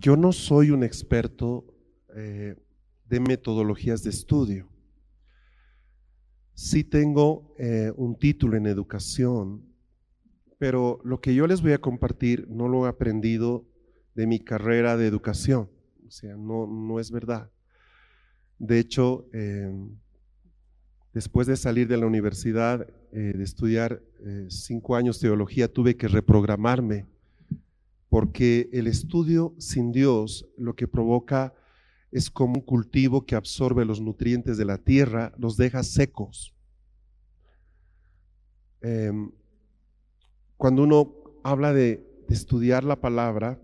Yo no soy un experto eh, de metodologías de estudio. Sí tengo eh, un título en educación, pero lo que yo les voy a compartir no lo he aprendido de mi carrera de educación. O sea, no, no es verdad. De hecho, em, después de salir de la universidad, eh, de estudiar cinco años teología, tuve que reprogramarme porque el estudio sin Dios lo que provoca es como un cultivo que absorbe los nutrientes de la tierra, los deja secos. Em, cuando uno habla de, de estudiar la palabra,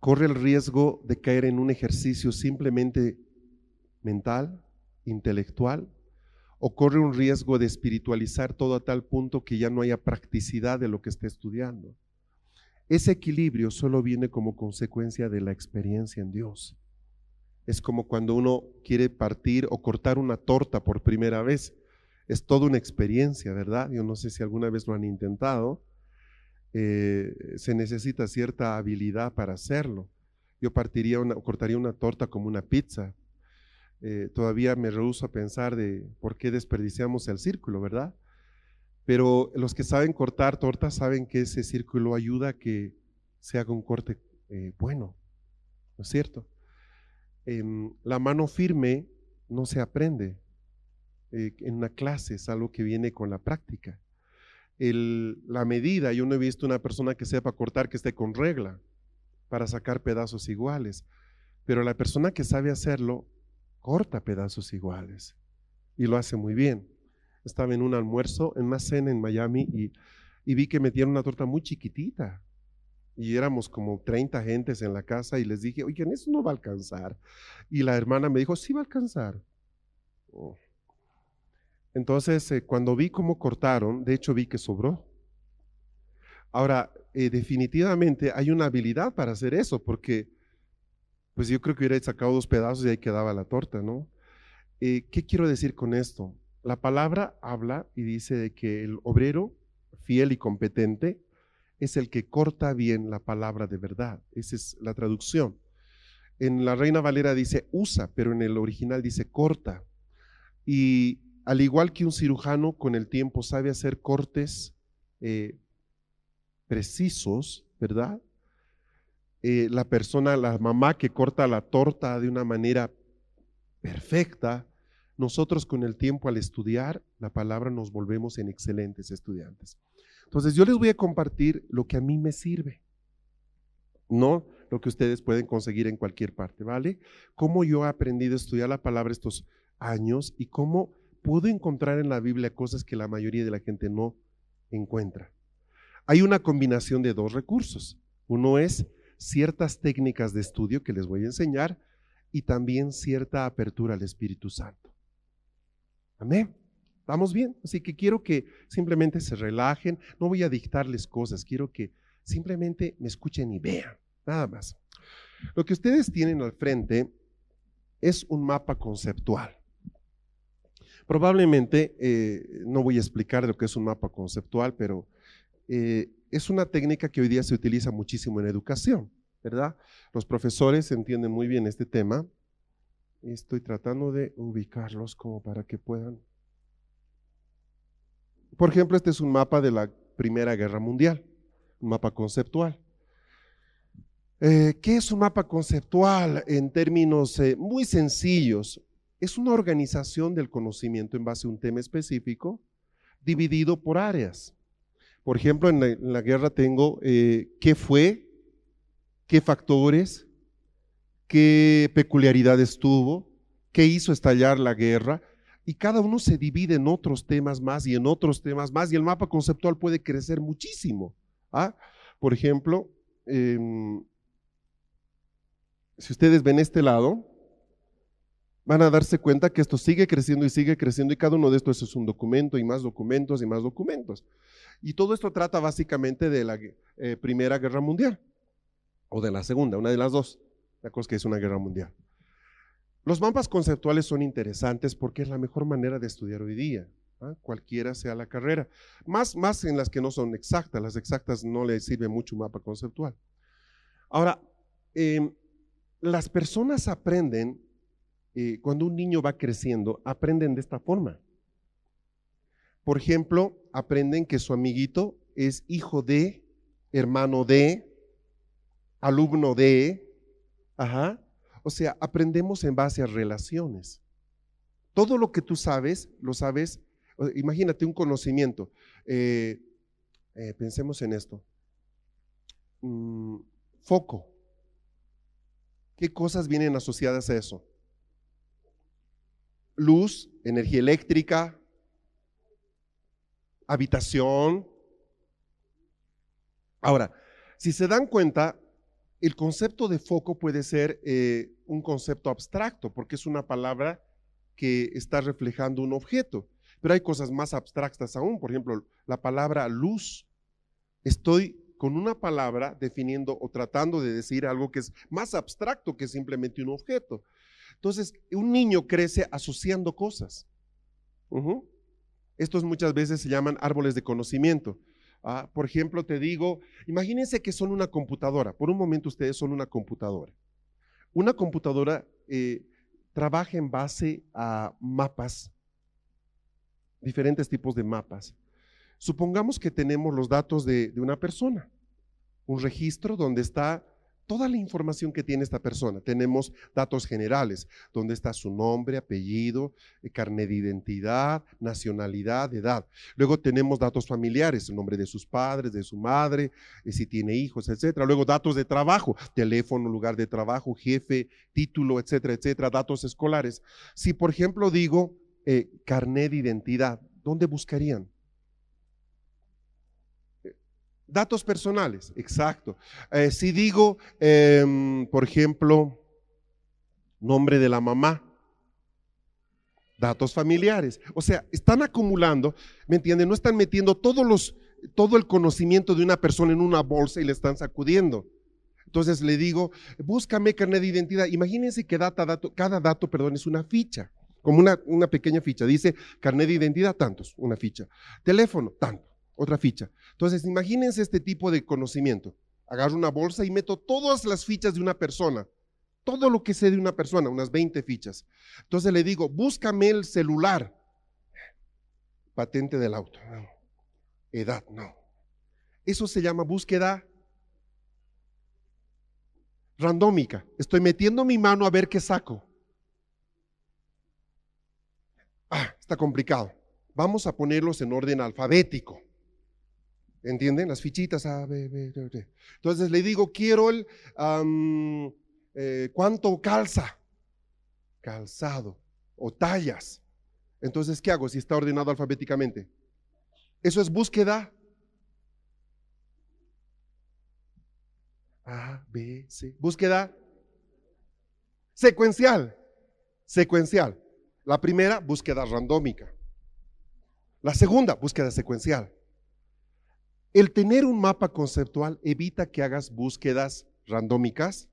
corre el riesgo de caer en un ejercicio simplemente mental, intelectual, o corre un riesgo de espiritualizar todo a tal punto que ya no haya practicidad de lo que esté estudiando. Ese equilibrio solo viene como consecuencia de la experiencia en Dios. Es como cuando uno quiere partir o cortar una torta por primera vez. Es toda una experiencia, ¿verdad? Yo no sé si alguna vez lo han intentado. Eh, se necesita cierta habilidad para hacerlo. Yo partiría una, cortaría una torta como una pizza. Eh, todavía me rehuso a pensar de por qué desperdiciamos el círculo, ¿verdad? Pero los que saben cortar tortas saben que ese círculo ayuda a que se haga un corte eh, bueno, ¿no es cierto? Em, la mano firme no se aprende eh, en una clase, es algo que viene con la práctica. la medida, yo no he visto una persona que sepa cortar que esté con regla para sacar pedazos iguales, pero la persona que sabe hacerlo corta pedazos iguales y lo hace muy bien estaba en un almuerzo, en una cena en Miami y, vi que metieron una torta muy chiquitita. Y éramos como 30 gentes en la casa y les dije, oigan, eso no va a alcanzar. Y la hermana me dijo, sí va a alcanzar. Oh. Entonces, eh, cuando vi cómo cortaron, de hecho vi que sobró. Ahora, eh, definitivamente hay una habilidad para hacer eso, porque pues yo creo que hubiera sacado dos pedazos y ahí quedaba la torta, ¿no? Eh, ¿Qué quiero decir con esto? La palabra habla y dice de que el obrero fiel y competente es el que corta bien la palabra de verdad. Esa es la traducción. En la Reina Valera dice usa, pero en el original dice corta. Y al igual que un cirujano con el tiempo sabe hacer cortes eh, precisos, ¿verdad? Eh, la persona, la mamá que corta la torta de una manera perfecta, nosotros con el tiempo al estudiar la palabra nos volvemos en excelentes estudiantes. Entonces yo les voy a compartir lo que a mí me sirve, no lo que ustedes pueden conseguir en cualquier parte, ¿vale? Cómo yo he aprendido a estudiar la palabra estos años y cómo puedo encontrar en la Biblia cosas que la mayoría de la gente no encuentra. Hay una combinación de dos recursos. Uno es ciertas técnicas de estudio que les voy a enseñar y también cierta apertura al Espíritu Santo. Amén. ¿Estamos bien? Así que quiero que simplemente se relajen. No voy a dictarles cosas. Quiero que simplemente me escuchen y vean. Nada más. Lo que ustedes tienen al frente es un mapa conceptual. Probablemente, eh, no voy a explicar lo que es un mapa conceptual, pero eh, es una técnica que hoy día se utiliza muchísimo en educación, ¿verdad? Los profesores entienden muy bien este tema Estoy tratando de ubicarlos como para que puedan. Por ejemplo, este es un mapa de la Primera Guerra Mundial, un mapa conceptual. Eh, ¿Qué es un mapa conceptual en términos eh, muy sencillos? Es una organización del conocimiento en base a un tema específico, dividido por áreas. Por ejemplo, en la, guerra tengo eh, qué fue, qué factores, qué peculiaridades tuvo, qué hizo estallar la guerra, y cada uno se divide en otros temas más y en otros temas más, y el mapa conceptual puede crecer muchísimo ¿Ah? Por ejemplo, em, si ustedes ven este lado, van a darse cuenta que esto sigue creciendo y sigue creciendo y cada uno de estos es un documento y más documentos y más documentos. Y todo esto trata básicamente de la eh, Primera Guerra Mundial o de la Segunda, una de las dos. La cosa que es una guerra mundial. Los mapas conceptuales son interesantes porque es la mejor manera de estudiar hoy día, ¿ah? cualquiera sea la carrera. Más, más en las que no son exactas, las exactas no le sirve mucho un mapa conceptual. Ahora, em, las personas aprenden, eh, cuando un niño va creciendo, aprenden de esta forma. Por ejemplo, aprenden que su amiguito es hijo de, hermano de, alumno de, ajá. O sea, aprendemos en base a relaciones. Todo lo que tú sabes, lo sabes, imagínate un conocimiento. Eh, eh, pensemos en esto. Mm, foco. ¿Qué cosas vienen asociadas a eso? Luz, energía eléctrica, habitación. Ahora, si se dan cuenta, el concepto de foco puede ser eh, un concepto abstracto, porque es una palabra que está reflejando un objeto. Pero hay cosas más abstractas aún, por ejemplo, la palabra luz. Estoy con una palabra definiendo o tratando de decir algo que es más abstracto que simplemente un objeto. Entonces, un niño crece asociando cosas. Estos muchas veces se llaman árboles de conocimiento. Ah, por ejemplo, te digo, imagínense que son una computadora. Por un momento ustedes son una computadora. Una computadora eh, trabaja en base a mapas, diferentes tipos de mapas. Supongamos que tenemos los datos de, una persona, un registro donde está toda la información que tiene esta persona. Tenemos datos generales, donde está su nombre, apellido, eh, carnet de identidad, nacionalidad, edad. Luego tenemos datos familiares, el nombre de sus padres, de su madre, eh, si tiene hijos, etcétera. Luego datos de trabajo, teléfono, lugar de trabajo, jefe, título, etcétera, etcétera. Datos escolares. Si, por ejemplo, digo eh, carnet de identidad, ¿dónde buscarían? Datos personales, exacto. Eh, si digo, em, por ejemplo, nombre de la mamá, datos familiares. O sea, están acumulando, ¿me entienden? No están metiendo todo el conocimiento de una persona en una bolsa y le están sacudiendo. Entonces le digo, búscame carnet de identidad. Imagínense que cada dato, perdón, es una ficha, como una, una pequeña ficha. Dice carnet de identidad, tantos, una ficha. Teléfono, tanto otra ficha. Entonces, imagínense este tipo de conocimiento. Agarro una bolsa y meto todas las fichas de una persona, todo lo que sé de una persona, unas 20 fichas. Entonces le digo, búscame el celular. Patente del auto. Edad, no. Eso se llama búsqueda randómica. Estoy metiendo mi mano a ver qué saco. Ah, está complicado. Vamos a ponerlos en orden alfabético. ¿Entienden? Las fichitas A, B, B, D. Entonces le digo, quiero el eh, cuánto calza, calzado o tallas. Entonces, ¿qué hago si está ordenado alfabéticamente? Eso es búsqueda. A, B, C. Búsqueda secuencial. Secuencial. La primera, búsqueda randómica. La segunda, búsqueda secuencial. El tener un mapa conceptual evita que hagas búsquedas randómicas.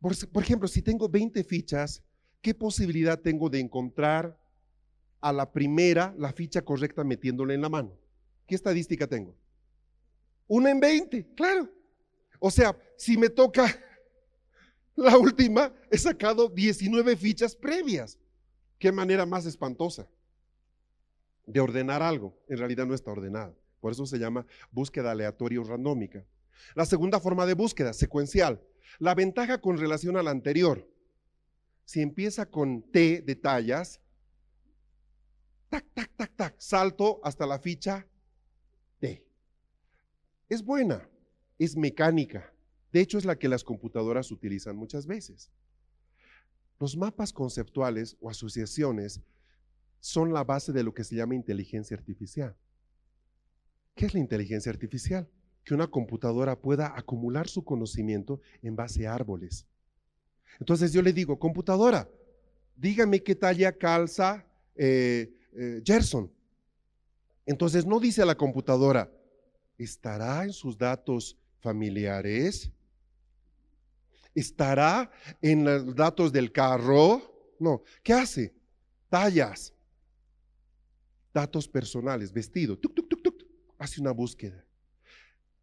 Por, ejemplo, si tengo 20 fichas, ¿qué posibilidad tengo de encontrar a la primera la ficha correcta metiéndola en la mano? ¿Qué estadística tengo? Una en 20, claro. O sea, si me toca la última, he sacado 19 fichas previas. Qué manera más espantosa de ordenar algo. En realidad no está ordenado. Por eso se llama búsqueda aleatoria o randómica. La segunda forma de búsqueda, secuencial. La ventaja con relación a la anterior. Si empieza con T de tallas, tac, tac, tac, tac, salto hasta la ficha T. Es buena, es mecánica. De hecho, es la que las computadoras utilizan muchas veces. Los mapas conceptuales o asociaciones son la base de lo que se llama inteligencia artificial. ¿Qué es la inteligencia artificial? que una computadora pueda acumular su conocimiento en base a árboles. Entonces yo le digo, computadora, dígame qué talla calza eh, eh, Gerson. Entonces no dice a la computadora, ¿estará en sus datos familiares? ¿Estará en los datos del carro? No, ¿qué hace? Tallas, datos personales, vestido, tuk, tuk, tuk, hace una búsqueda.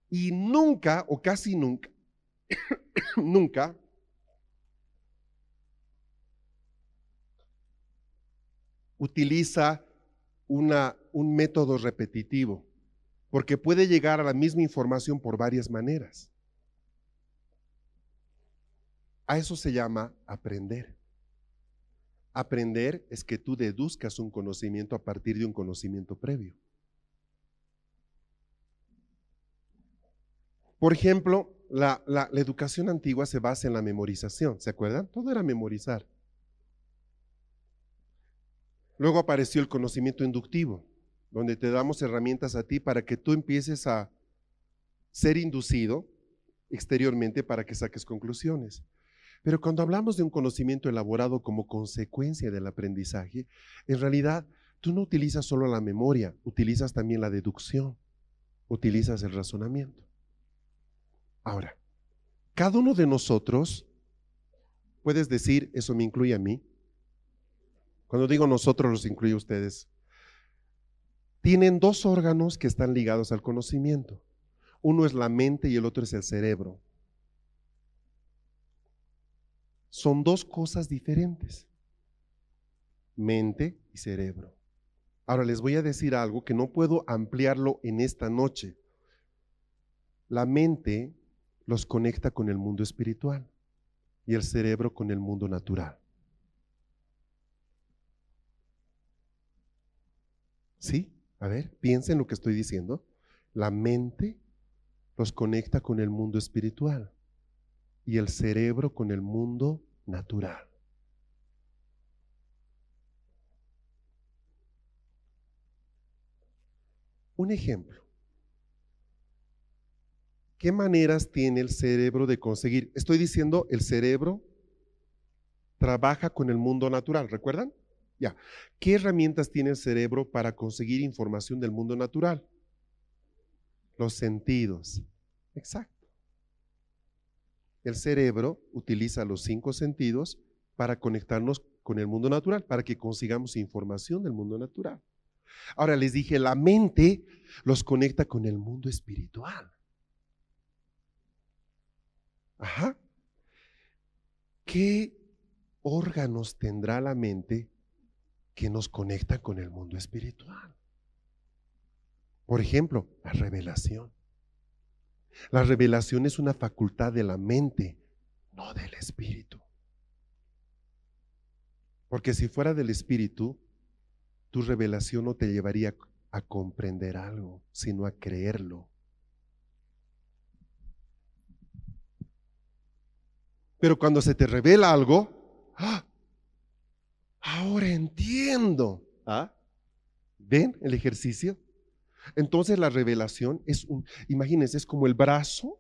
Y nunca, o casi nunca, nunca, utiliza una, un método repetitivo, porque puede llegar a la misma información por varias maneras. A eso se llama aprender. Aprender es que tú deduzcas un conocimiento a partir de un conocimiento previo. Por ejemplo, la, educación antigua se basa en la memorización, ¿se acuerdan? Todo era memorizar. Luego apareció el conocimiento inductivo, donde te damos herramientas a ti para que tú empieces a ser inducido exteriormente para que saques conclusiones. Pero cuando hablamos de un conocimiento elaborado como consecuencia del aprendizaje, en realidad tú no utilizas solo la memoria, utilizas también la deducción, utilizas el razonamiento. Ahora, cada uno de nosotros, puedes decir, eso me incluye a mí, cuando digo nosotros los incluye a ustedes, tienen dos órganos que están ligados al conocimiento. Uno es la mente y el otro es el cerebro son dos cosas diferentes, mente y cerebro. Ahora les voy a decir algo que no puedo ampliarlo en esta noche. La mente los conecta con el mundo espiritual y el cerebro con el mundo natural. ¿Sí? A ver, piensen lo que estoy diciendo. La mente los conecta con el mundo espiritual y el cerebro con el mundo natural. Un ejemplo. ¿Qué maneras tiene el cerebro de conseguir? Estoy diciendo, el cerebro trabaja con el mundo natural, ¿recuerdan? Ya. ¿Qué herramientas tiene el cerebro para conseguir información del mundo natural? Los sentidos. Exacto. El cerebro utiliza los cinco sentidos para conectarnos con el mundo natural, para que consigamos información del mundo natural. Ahora les dije, la mente los conecta con el mundo espiritual. Ajá. ¿Qué órganos tendrá la mente que nos conecta con el mundo espiritual? Por ejemplo, la revelación. La revelación es una facultad de la mente, no del espíritu. Porque si fuera del espíritu, tu revelación no te llevaría a comprender algo, sino a creerlo. Pero cuando se te revela algo, ¡ah! ahora entiendo. ¿Ah? ¿Ven el ejercicio? Entonces la revelación es un, imagínense, es como el brazo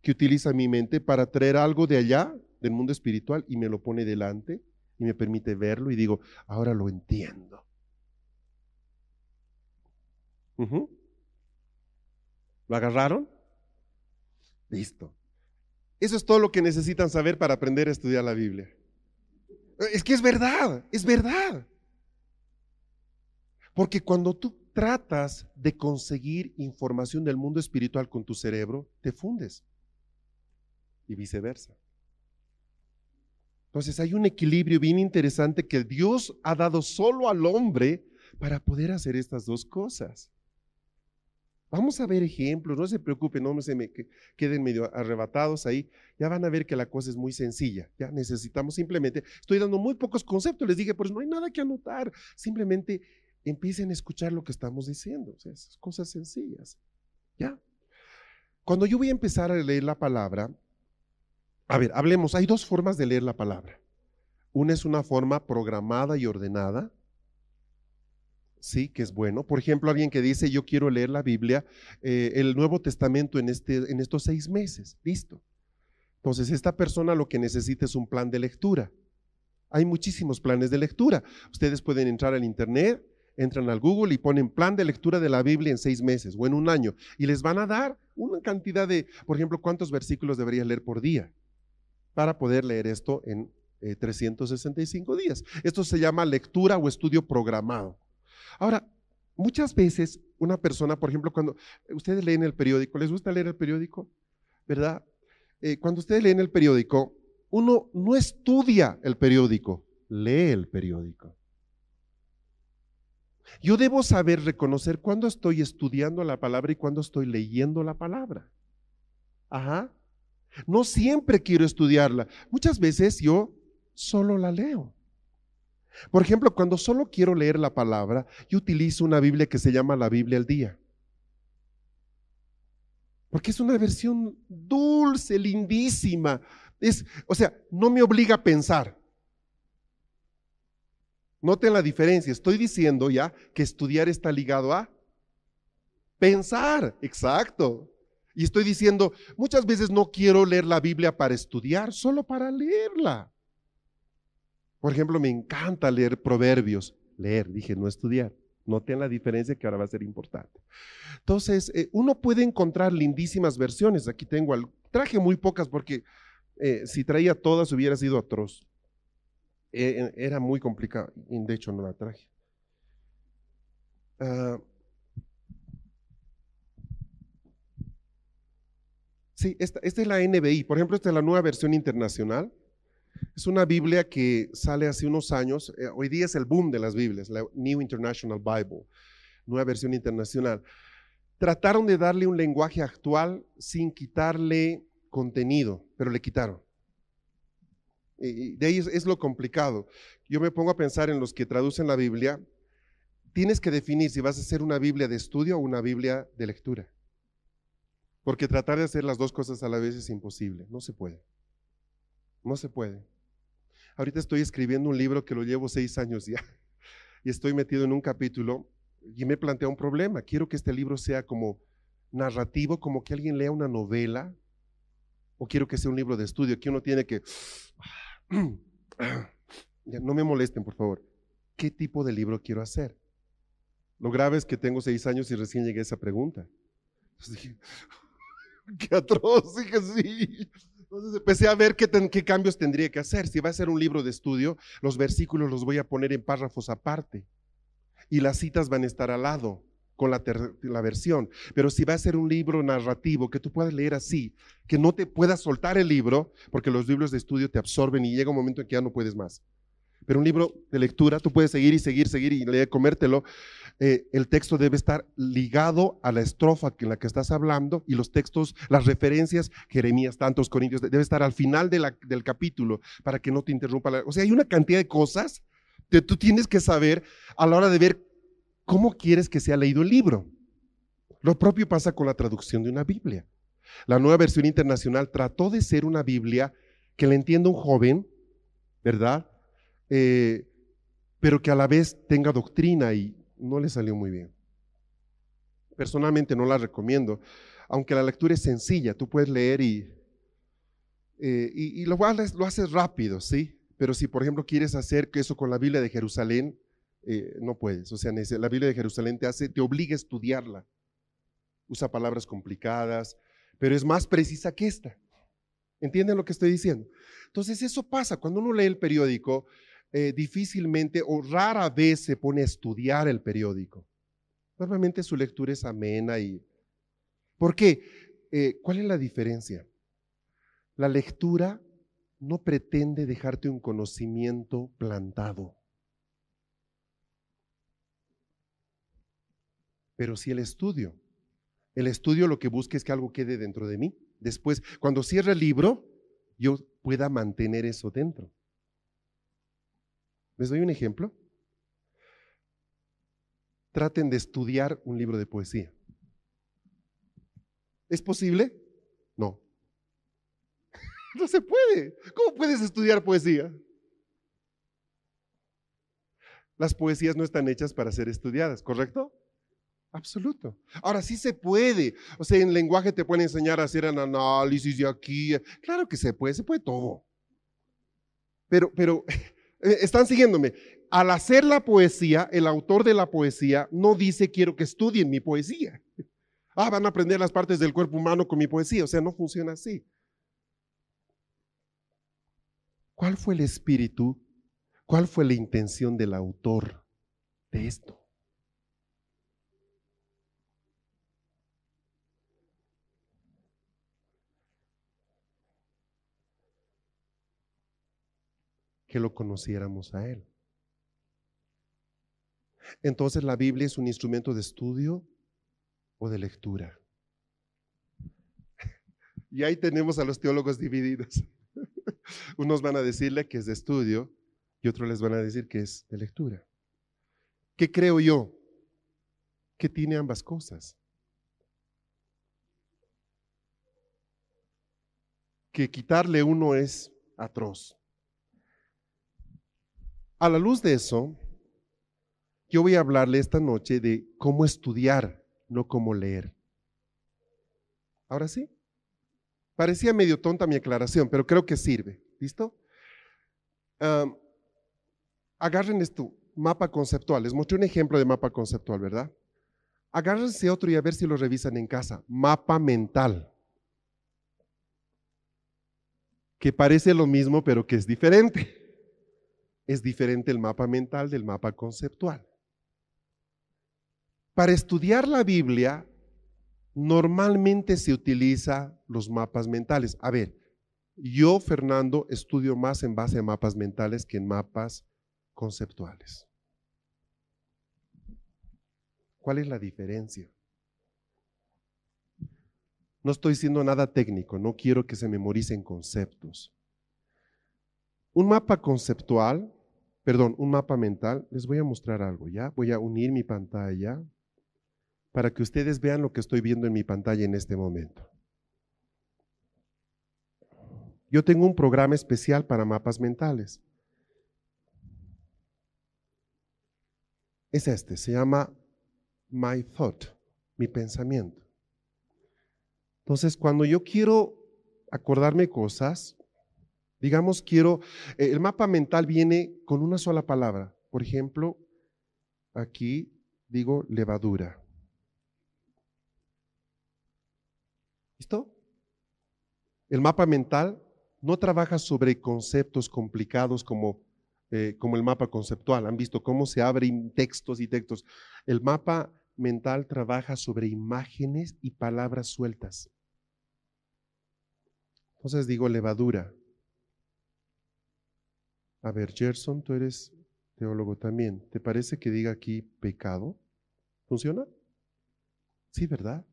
que utiliza mi mente para traer algo de allá, del mundo espiritual, y me lo pone delante y me permite verlo y digo, ahora lo entiendo. ¿Lo agarraron? Listo. Eso es todo lo que necesitan saber para aprender a estudiar la Biblia. Es que es verdad, es verdad. Porque cuando tú tratas de conseguir información del mundo espiritual con tu cerebro, te fundes. Y viceversa. Entonces hay un equilibrio bien interesante que Dios ha dado solo al hombre para poder hacer estas dos cosas. Vamos a ver ejemplos, no se preocupen, no se me queden medio arrebatados ahí. Ya van a ver que la cosa es muy sencilla. Ya necesitamos simplemente, estoy dando muy pocos conceptos, les dije, pues no hay nada que anotar. Simplemente empiecen a escuchar lo que estamos diciendo. O sea, esas cosas sencillas. ¿Ya? Cuando yo voy a empezar a leer la palabra, a ver, hablemos, hay dos formas de leer la palabra. Una es una forma programada y ordenada. Sí, que es bueno. Por ejemplo, alguien que dice, yo quiero leer la Biblia, eh, el Nuevo Testamento en, este, en estos seis meses, listo. Entonces, esta persona lo que necesita es un plan de lectura. Hay muchísimos planes de lectura. Ustedes pueden entrar al Internet, entran al Google y ponen plan de lectura de la Biblia en seis meses o en un año y les van a dar una cantidad de, por ejemplo, cuántos versículos deberías leer por día para poder leer esto en 365 eh, días. Esto se llama lectura o estudio programado. Ahora, muchas veces una persona, por ejemplo, cuando ustedes leen el periódico, ¿les gusta leer el periódico? ¿Verdad? Eh, cuando ustedes leen el periódico, uno no estudia el periódico, lee el periódico. Yo debo saber reconocer cuándo estoy estudiando la palabra y cuándo estoy leyendo la palabra. Ajá. No siempre quiero estudiarla. Muchas veces yo solo la leo. Por ejemplo, cuando solo quiero leer la palabra, yo utilizo una Biblia que se llama la Biblia al día. Porque es una versión dulce, lindísima. Es, o sea, no me obliga a pensar. Noten la diferencia. Estoy diciendo ya que estudiar está ligado a pensar. Exacto. Y estoy diciendo, muchas veces no quiero leer la Biblia para estudiar, solo para leerla. Por ejemplo, me encanta leer proverbios. Leer, dije, no estudiar. Noten la diferencia que ahora va a ser importante. Entonces, eh, uno puede encontrar lindísimas versiones. Aquí tengo, traje muy pocas porque eh, si traía todas hubiera sido atroz. Eh, era muy complicado. De hecho, no la traje. Ah, sí, esta, esta es la NBI. Por ejemplo, esta es la nueva versión internacional. Es una Biblia que sale hace unos años. Eh, hoy día es el boom de las Biblias, la New International Bible, nueva versión internacional. Trataron de darle un lenguaje actual sin quitarle contenido, pero le quitaron. Y de ahí es, lo complicado. Yo me pongo a pensar en los que traducen la Biblia. Tienes que definir si vas a hacer una Biblia de estudio o una Biblia de lectura. Porque tratar de hacer las dos cosas a la vez es imposible, no se puede. No se puede. Ahorita estoy escribiendo un libro que lo llevo seis años ya y estoy metido en un capítulo y me plantea un problema. Quiero que este libro sea como narrativo, como que alguien lea una novela o quiero que sea un libro de estudio, que uno tiene que... no me molesten, por favor. ¿Qué tipo de libro quiero hacer? Lo grave es que tengo seis años y recién llegué a esa pregunta. qué atroz, dije sí. Entonces empecé a ver qué, cambios tendría que hacer. Si va a ser un libro de estudio, los versículos los voy a poner en párrafos aparte y las citas van a estar al lado con la, la, versión. Pero si va a ser un libro narrativo que tú puedas leer así, que no te puedas soltar el libro, porque los libros de estudio te absorben y llega un momento en que ya no puedes más. Pero un libro de lectura, tú puedes seguir y seguir, seguir y leer, comértelo. Eh, el texto debe estar ligado a la estrofa en la que estás hablando y los textos, las referencias, Jeremías, tantos Corintios, debe estar al final del capítulo para que no te interrumpa. o sea, hay una cantidad de cosas que tú tienes que saber a la hora de ver cómo quieres que sea leído el libro. Lo propio pasa con la traducción de una Biblia. La nueva versión internacional trató de ser una Biblia que la entienda un joven, ¿verdad? Eh, pero que a la vez tenga doctrina y no le salió muy bien. Personalmente no la recomiendo, aunque la lectura es sencilla, tú puedes leer y, eh, y, lo, lo, haces rápido, ¿sí? Pero si, por ejemplo, quieres hacer eso con la Biblia de Jerusalén, eh, no puedes. O sea, la Biblia de Jerusalén te hace, te obliga a estudiarla. Usa palabras complicadas, pero es más precisa que esta. ¿Entienden lo que estoy diciendo? Entonces, eso pasa cuando uno lee el periódico. Eh, difícilmente o rara vez se pone a estudiar el periódico. Normalmente su lectura es amena y... ¿Por qué? Eh, ¿Cuál es la diferencia? La lectura no pretende dejarte un conocimiento plantado. Pero sí el estudio. El estudio lo que busca es que algo quede dentro de mí. Después, cuando cierre el libro, yo pueda mantener eso dentro. ¿Les doy un ejemplo? Traten de estudiar un libro de poesía. ¿Es posible? No. No se puede. ¿Cómo puedes estudiar poesía? Las poesías no están hechas para ser estudiadas, ¿correcto? Absoluto. Ahora sí se puede. O sea, en lenguaje te pueden enseñar a hacer un análisis de aquí. Claro que se puede, se puede todo. Pero, pero, están siguiéndome. Al hacer la poesía, el autor de la poesía no dice quiero que estudien mi poesía. Ah, van a aprender las partes del cuerpo humano con mi poesía. O sea, no funciona así. ¿Cuál fue el espíritu? ¿Cuál fue la intención del autor de esto? Que lo conociéramos a Él. Entonces la Biblia es un instrumento de estudio o de lectura. Y ahí tenemos a los teólogos divididos. Unos van a decirle que es de estudio y otros les van a decir que es de lectura. ¿Qué creo yo? Que tiene ambas cosas. Que quitarle uno es atroz. A la luz de eso, yo voy a hablarle esta noche de cómo estudiar, no cómo leer. Ahora sí. Parecía medio tonta mi aclaración, pero creo que sirve. ¿Listo? agarren esto, mapa conceptual. Les mostré un ejemplo de mapa conceptual, ¿verdad? Agárrense otro y a ver si lo revisan en casa. Mapa mental. Que parece lo mismo, pero que es diferente es diferente el mapa mental del mapa conceptual. Para estudiar la Biblia, normalmente se utiliza los mapas mentales. A ver, yo, Fernando, estudio más en base a mapas mentales que en mapas conceptuales. ¿Cuál es la diferencia? No estoy diciendo nada técnico, no quiero que se memoricen conceptos. Un mapa conceptual, perdón, un mapa mental, les voy a mostrar algo, ¿ya? Voy a unir mi pantalla para que ustedes vean lo que estoy viendo en mi pantalla en este momento. Yo tengo un programa especial para mapas mentales. Es este, se llama My Thought, mi pensamiento. Entonces, cuando yo quiero acordarme cosas, Digamos, quiero, eh, el mapa mental viene con una sola palabra. Por ejemplo, aquí digo levadura. ¿Listo? El mapa mental no trabaja sobre conceptos complicados como, eh, como el mapa conceptual. Han visto cómo se abren textos y textos. El mapa mental trabaja sobre imágenes y palabras sueltas. Entonces digo levadura. A ver, Gerson, tú eres teólogo también. ¿Te parece que diga aquí pecado? ¿Funciona? Sí, ¿verdad?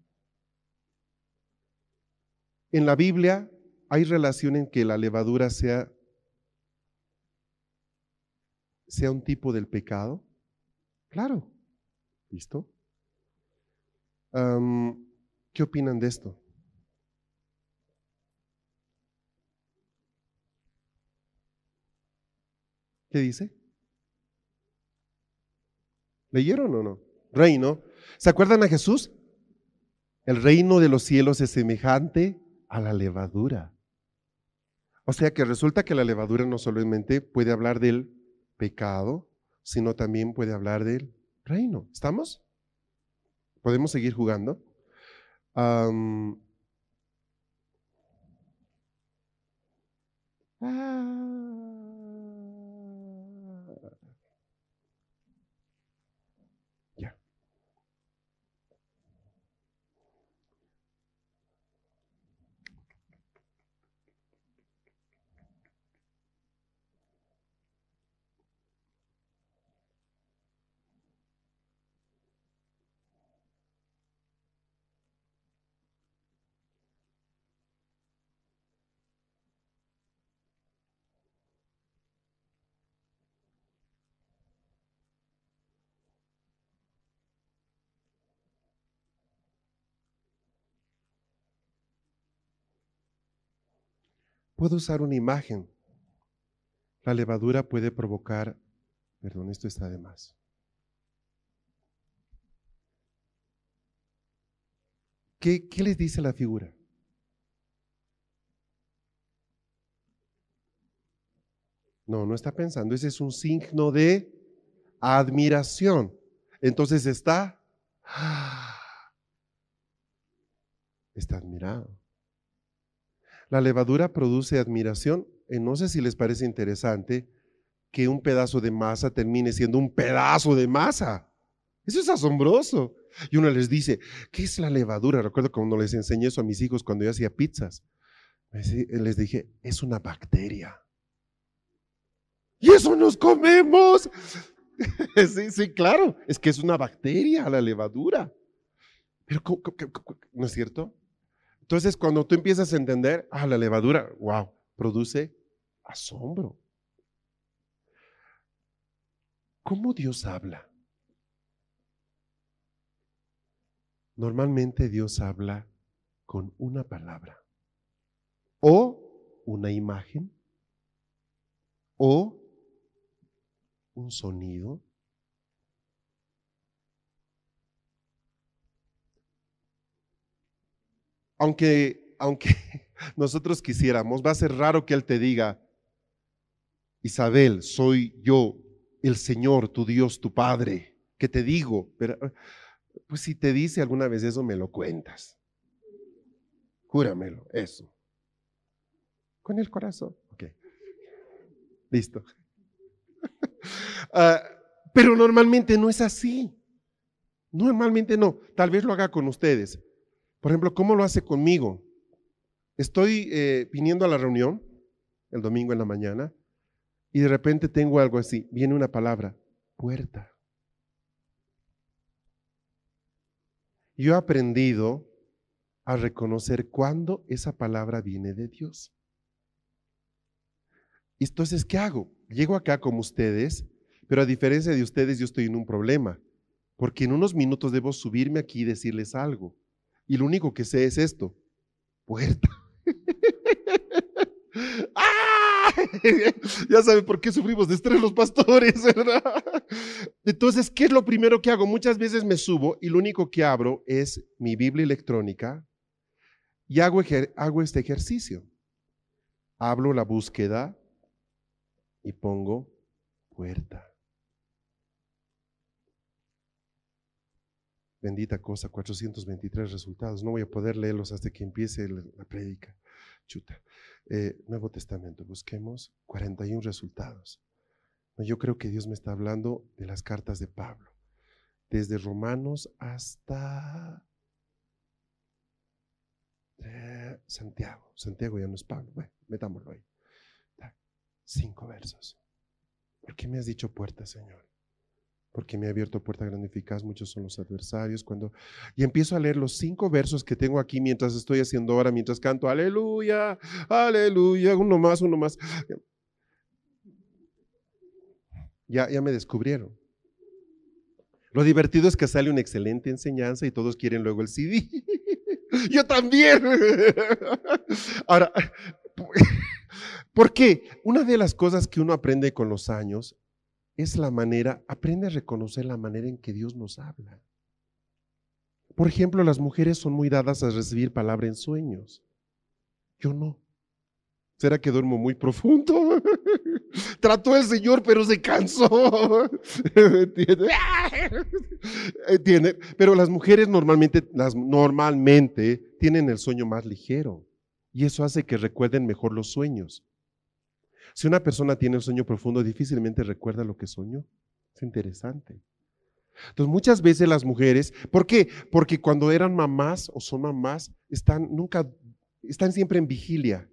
En la Biblia hay relación en que la levadura sea, sea un tipo del pecado. Claro. ¿Listo? ¿Qué opinan de esto? ¿Qué dice? ¿Leyeron o no? Reino. ¿Se acuerdan a Jesús? El reino de los cielos es semejante a la levadura. O sea que resulta que la levadura no solamente puede hablar del pecado, sino también puede hablar del reino. ¿Estamos? ¿Podemos seguir jugando? ah, Puedo usar una imagen. La levadura puede provocar Perdón, esto está de más. ¿Qué, qué les dice la figura? No, no está pensando. Ese es un signo de admiración. Entonces está, está admirado. La levadura produce admiración. Y no sé si les parece interesante que un pedazo de masa termine siendo un pedazo de masa. Eso es asombroso. Y uno les dice, ¿qué es la levadura? Recuerdo cuando les enseñé eso a mis hijos cuando yo hacía pizzas. Les dije, es una bacteria. Y eso nos comemos. sí, sí, claro. Es que es una bacteria la levadura. Pero, ¿no es cierto? Entonces, cuando tú empiezas a entender, ah, la levadura, wow, produce asombro. ¿Cómo Dios habla? Normalmente Dios habla con una palabra o una imagen o un sonido. Aunque, aunque nosotros quisiéramos, va a ser raro que Él te diga, Isabel, soy yo, el Señor, tu Dios, tu Padre, que te digo, pero pues si te dice alguna vez eso, me lo cuentas. Júramelo, eso. Con el corazón. Ok. Listo. Ah, pero normalmente no es así. Normalmente no. Tal vez lo haga con ustedes. Por ejemplo, ¿cómo lo hace conmigo? Estoy eh, viniendo a la reunión el domingo en la mañana y de repente tengo algo así. Viene una palabra, puerta. Yo he aprendido a reconocer cuándo esa palabra viene de Dios. Entonces, ¿qué hago? Llego acá como ustedes, pero a diferencia de ustedes yo estoy en un problema, porque en unos minutos debo subirme aquí y decirles algo. Y lo único que sé es esto, puerta. ¡Ah! ya saben por qué sufrimos de estrés los pastores, ¿verdad? Entonces, ¿qué es lo primero que hago? Muchas veces me subo y lo único que abro es mi Biblia electrónica y hago, hago este ejercicio. Hablo la búsqueda y pongo puerta. Bendita cosa, 423 resultados. No voy a poder leerlos hasta que empiece la prédica. Chuta. Eh, Nuevo Testamento, busquemos 41 resultados. Yo creo que Dios me está hablando de las cartas de Pablo, desde Romanos hasta eh, Santiago. Santiago ya no es Pablo. Bueno, metámoslo ahí. Cinco versos. ¿Por qué me has dicho puerta, Señor? Porque me ha abierto puerta grandificada, muchos son los adversarios. Cuando y empiezo a leer los cinco versos que tengo aquí mientras estoy haciendo ahora, mientras canto, aleluya, aleluya, uno más, uno más. Ya, ya me descubrieron. Lo divertido es que sale una excelente enseñanza y todos quieren luego el CD. Yo también. Ahora, ¿por qué? Una de las cosas que uno aprende con los años es la manera, aprende a reconocer la manera en que Dios nos habla. Por ejemplo, las mujeres son muy dadas a recibir palabra en sueños. Yo no. ¿Será que duermo muy profundo? Trató el Señor, pero se cansó. ¿Entiende? Pero las mujeres normalmente, las, normalmente tienen el sueño más ligero. Y eso hace que recuerden mejor los sueños. Si una persona tiene un sueño profundo, difícilmente recuerda lo que soñó. Es interesante. Entonces, muchas veces las mujeres, ¿por qué? Porque cuando eran mamás o son mamás, están nunca, están siempre en vigilia.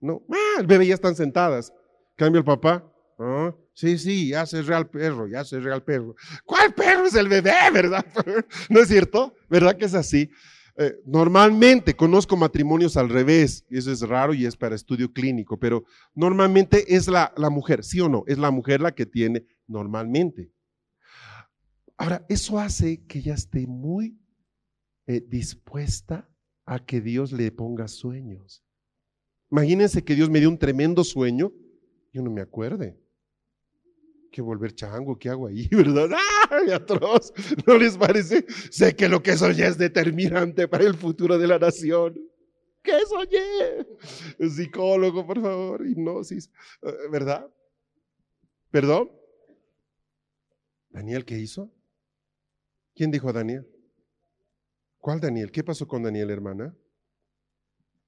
No, ah, el bebé ya están sentadas. Cambia el papá. Ah, sí, sí, ya se real perro, ya se real perro. ¿Cuál perro es el bebé, verdad? ¿No es cierto? ¿Verdad que es así? Eh, normalmente conozco matrimonios al revés, eso es raro y es para estudio clínico, pero normalmente es la, mujer, ¿sí o no? Es la mujer la que tiene normalmente. Ahora, eso hace que ella esté muy eh, dispuesta a que Dios le ponga sueños. Imagínense que Dios me dio un tremendo sueño, yo no me acuerde. Que volver chango, ¿qué hago ahí? ¿Verdad? ¡Ay, atroz! ¿No les parece? Sé que lo que soñé es determinante para el futuro de la nación. ¿Qué soñé? Psicólogo, por favor, hipnosis, eh, ¿verdad? ¿Perdón? ¿Daniel qué hizo? ¿Quién dijo Daniel? ¿Cuál Daniel? ¿Qué pasó con Daniel, hermana?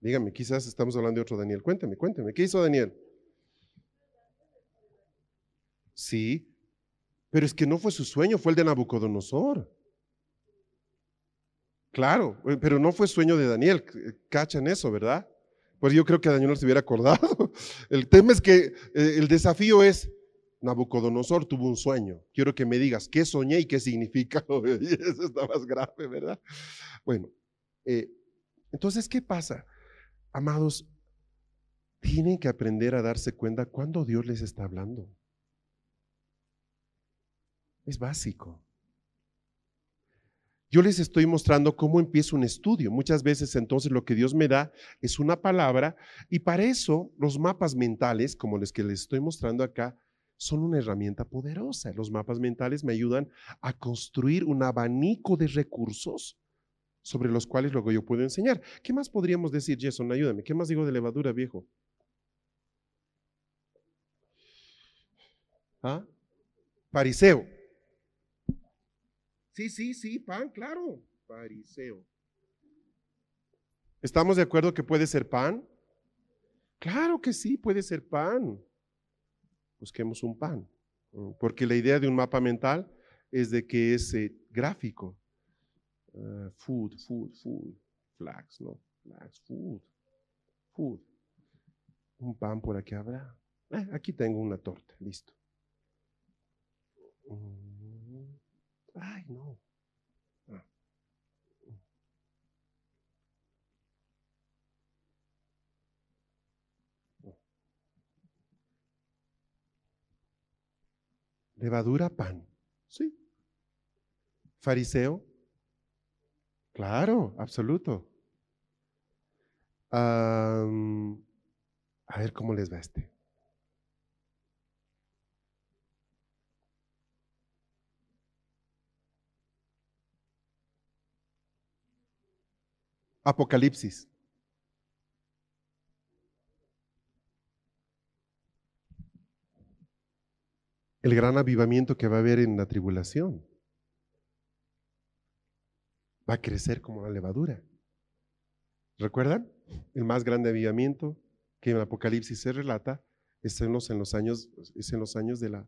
Dígame, quizás estamos hablando de otro Daniel. Cuéntame, cuéntame, ¿qué hizo Daniel? Sí, pero es que no fue su sueño, fue el de Nabucodonosor. Claro, eh, pero no fue sueño de Daniel, cachan eso, ¿verdad? Pues yo creo que Daniel no se hubiera acordado. El tema es que eh, el desafío es, Nabucodonosor tuvo un sueño. Quiero que me digas qué soñé y qué significa. Eso está más grave, ¿verdad? Bueno, eh, entonces, ¿qué pasa? Amados, tienen que aprender a darse cuenta cuando Dios les está hablando. Es básico. Yo les estoy mostrando cómo empieza un estudio. Muchas veces entonces lo que Dios me da es una palabra y para eso los mapas mentales, como los que les estoy mostrando acá, son una herramienta poderosa. Los mapas mentales me ayudan a construir un abanico de recursos sobre los cuales luego yo puedo enseñar. ¿Qué más podríamos decir, Jason? Ayúdame. ¿Qué más digo de levadura, viejo? ¿Ah? Pariseo. Sí, sí, sí, pan, claro. Pariseo. ¿Estamos de acuerdo que puede ser pan? Claro que sí, puede ser pan. Busquemos un pan. Porque la idea de un mapa mental es de que es eh, gráfico. Uh, food, food, food. Flags, ¿no? Flags, food. Food. Un pan por aquí habrá. Eh, aquí tengo una torta, listo. Mm. Ay, no. Levadura, pan. Sí. Fariseo, Claro, absoluto. a ver cómo les va este. Apocalipsis. El gran avivamiento que va a haber en la tribulación va a crecer como la levadura. ¿Recuerdan? El más grande avivamiento que en Apocalipsis se relata es en los, en los años, es en los años de, la,